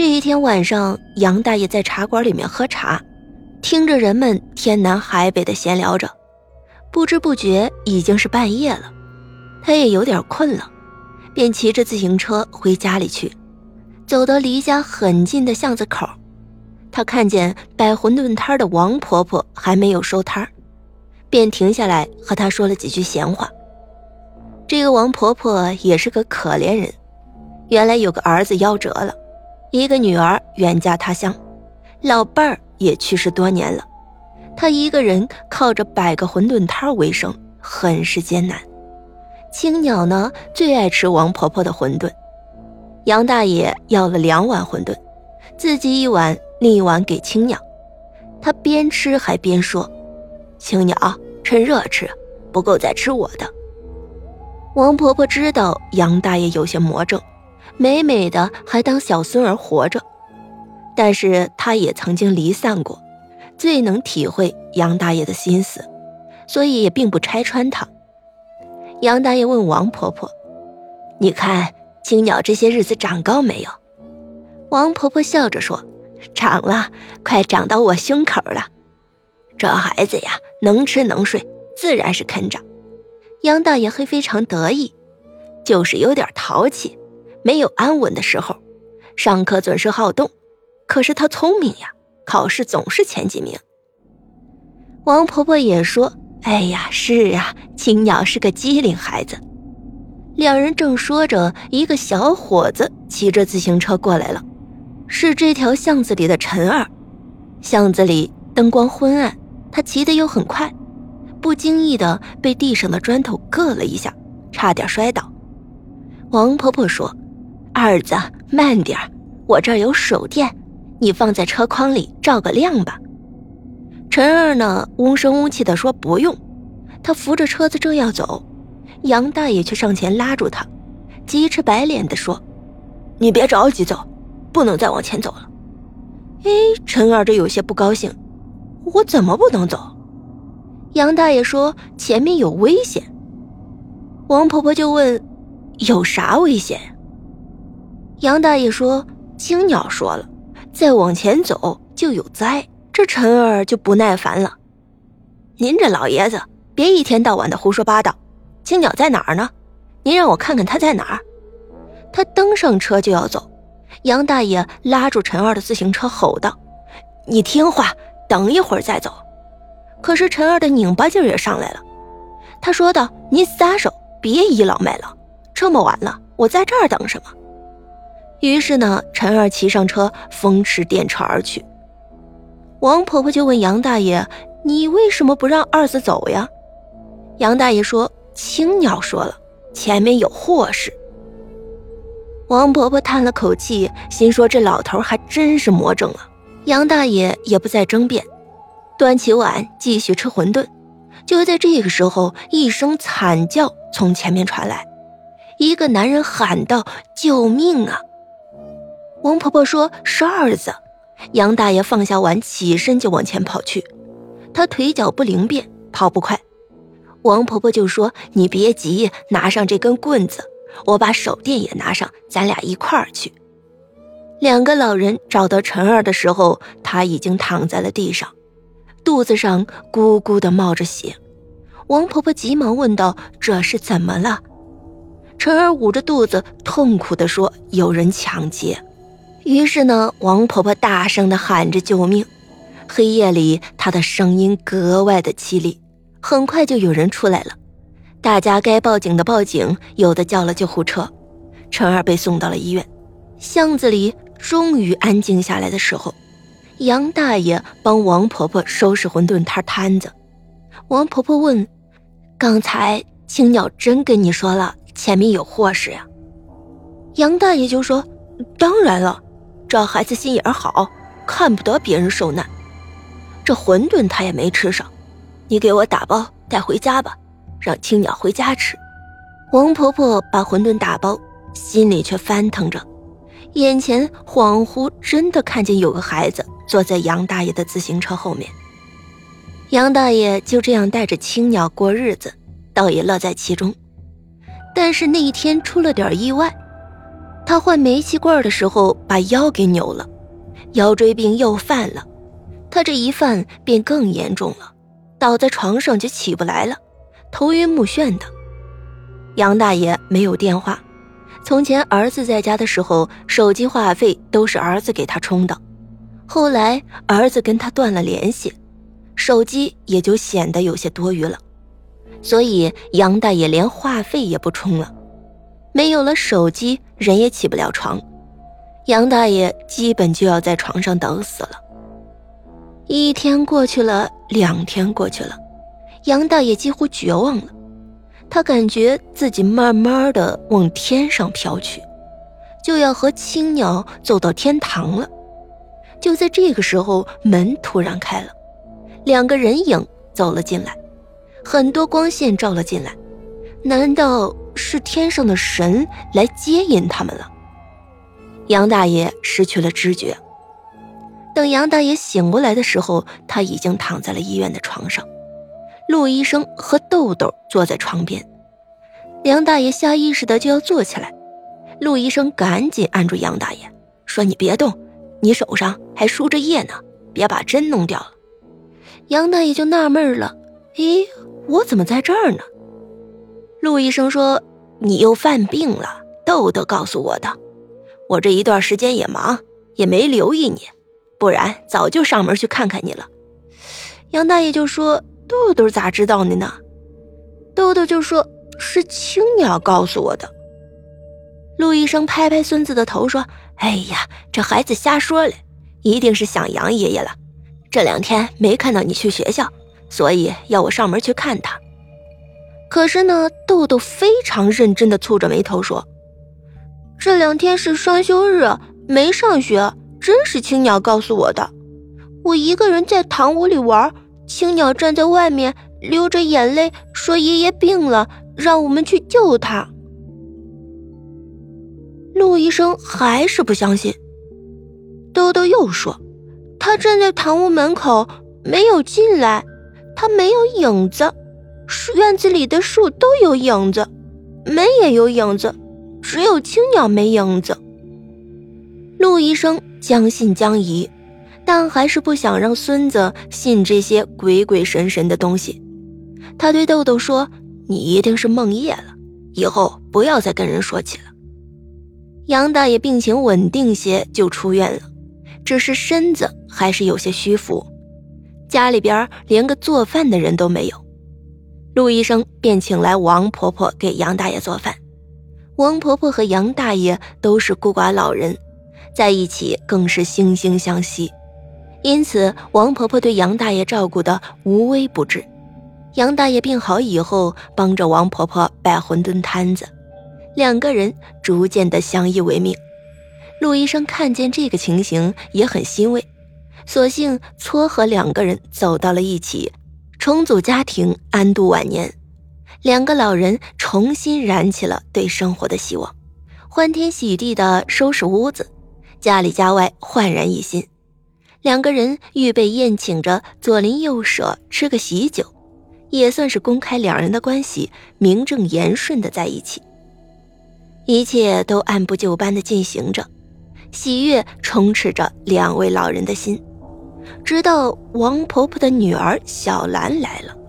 这一天晚上，杨大爷在茶馆里面喝茶，听着人们天南海北的闲聊着，不知不觉已经是半夜了。他也有点困了，便骑着自行车回家里去。走到离家很近的巷子口，他看见摆馄饨摊的王婆婆还没有收摊便停下来和她说了几句闲话。这个王婆婆也是个可怜人，原来有个儿子夭折了。一个女儿远嫁他乡，老伴儿也去世多年了，他一个人靠着摆个馄饨摊为生，很是艰难。青鸟呢，最爱吃王婆婆的馄饨。杨大爷要了两碗馄饨，自己一碗，另一碗给青鸟。他边吃还边说：“青鸟，趁热吃，不够再吃我的。”王婆婆知道杨大爷有些魔怔。美美的还当小孙儿活着，但是她也曾经离散过，最能体会杨大爷的心思，所以也并不拆穿他。杨大爷问王婆婆：“你看青鸟这些日子长高没有？”王婆婆笑着说：“长了，快长到我胸口了。这孩子呀，能吃能睡，自然是肯长。”杨大爷还非常得意，就是有点淘气。没有安稳的时候，上课总是好动，可是他聪明呀，考试总是前几名。王婆婆也说：“哎呀，是啊，青鸟是个机灵孩子。”两人正说着，一个小伙子骑着自行车过来了，是这条巷子里的陈二。巷子里灯光昏暗，他骑得又很快，不经意的被地上的砖头硌了一下，差点摔倒。王婆婆说。二子，慢点我这儿有手电，你放在车筐里照个亮吧。陈二呢，嗡声嗡气的说不用。他扶着车子正要走，杨大爷却上前拉住他，急赤白脸的说：“你别着急走，不能再往前走了。”哎，陈二这有些不高兴，我怎么不能走？杨大爷说前面有危险。王婆婆就问：“有啥危险？”杨大爷说：“青鸟说了，再往前走就有灾。”这陈二就不耐烦了：“您这老爷子，别一天到晚的胡说八道。青鸟在哪儿呢？您让我看看他在哪儿。”他登上车就要走，杨大爷拉住陈二的自行车，吼道：“你听话，等一会儿再走。”可是陈二的拧巴劲儿也上来了，他说道：“您撒手，别倚老卖老。这么晚了，我在这儿等什么？”于是呢，陈二骑上车，风驰电掣而去。王婆婆就问杨大爷：“你为什么不让二子走呀？”杨大爷说：“青鸟说了，前面有祸事。”王婆婆叹了口气，心说：“这老头还真是魔怔了。”杨大爷也不再争辩，端起碗继续吃馄饨。就在这个时候，一声惨叫从前面传来，一个男人喊道：“救命啊！”王婆婆说：“是二子。”杨大爷放下碗，起身就往前跑去。他腿脚不灵便，跑不快。王婆婆就说：“你别急，拿上这根棍子，我把手电也拿上，咱俩一块儿去。”两个老人找到陈二的时候，他已经躺在了地上，肚子上咕咕的冒着血。王婆婆急忙问道：“这是怎么了？”陈二捂着肚子，痛苦地说：“有人抢劫。”于是呢，王婆婆大声地喊着救命。黑夜里，她的声音格外的凄厉。很快就有人出来了，大家该报警的报警，有的叫了救护车。陈二被送到了医院。巷子里终于安静下来的时候，杨大爷帮王婆婆收拾馄饨摊摊子。王婆婆问：“刚才青鸟真跟你说了前面有祸事呀？”杨大爷就说：“当然了。”这孩子心眼好，看不得别人受难。这馄饨他也没吃上，你给我打包带回家吧，让青鸟回家吃。王婆婆把馄饨打包，心里却翻腾着，眼前恍惚真的看见有个孩子坐在杨大爷的自行车后面。杨大爷就这样带着青鸟过日子，倒也乐在其中。但是那一天出了点意外。他换煤气罐的时候把腰给扭了，腰椎病又犯了。他这一犯便更严重了，倒在床上就起不来了，头晕目眩的。杨大爷没有电话，从前儿子在家的时候，手机话费都是儿子给他充的。后来儿子跟他断了联系，手机也就显得有些多余了，所以杨大爷连话费也不充了。没有了手机，人也起不了床，杨大爷基本就要在床上等死了。一天过去了，两天过去了，杨大爷几乎绝望了，他感觉自己慢慢的往天上飘去，就要和青鸟走到天堂了。就在这个时候，门突然开了，两个人影走了进来，很多光线照了进来，难道是天上的神来接引他们了？杨大爷失去了知觉。等杨大爷醒过来的时候，他已经躺在了医院的床上，陆医生和豆豆坐在床边。杨大爷下意识的就要坐起来，陆医生赶紧按住杨大爷，说：“你别动。”你手上还输着液呢，别把针弄掉了。杨大爷就纳闷了，咦，我怎么在这儿呢？陆医生说：“你又犯病了。”豆豆告诉我的，我这一段时间也忙，也没留意你，不然早就上门去看看你了。杨大爷就说：“豆豆咋知道的呢？”豆豆就说：“是青鸟告诉我的。”陆医生拍拍孙子的头说。哎呀，这孩子瞎说嘞，一定是想杨爷爷了。这两天没看到你去学校，所以要我上门去看他。可是呢，豆豆非常认真的蹙着眉头说：“这两天是双休日，没上学，真是青鸟告诉我的。我一个人在堂屋里玩，青鸟站在外面流着眼泪说爷爷病了，让我们去救他。”陆医生还是不相信。豆豆又说：“他站在堂屋门口，没有进来，他没有影子。院子里的树都有影子，门也有影子，只有青鸟没影子。”陆医生将信将疑，但还是不想让孙子信这些鬼鬼神神的东西。他对豆豆说：“你一定是梦夜了，以后不要再跟人说起了。”杨大爷病情稳定些就出院了，只是身子还是有些虚浮，家里边连个做饭的人都没有。陆医生便请来王婆婆给杨大爷做饭。王婆婆和杨大爷都是孤寡老人，在一起更是惺惺相惜，因此王婆婆对杨大爷照顾的无微不至。杨大爷病好以后，帮着王婆婆摆馄饨摊子。两个人逐渐的相依为命，陆医生看见这个情形也很欣慰，索性撮合两个人走到了一起，重组家庭，安度晚年。两个老人重新燃起了对生活的希望，欢天喜地的收拾屋子，家里家外焕然一新。两个人预备宴请着左邻右舍吃个喜酒，也算是公开两人的关系，名正言顺的在一起。一切都按部就班的进行着，喜悦充斥着两位老人的心。直到王婆婆的女儿小兰来了。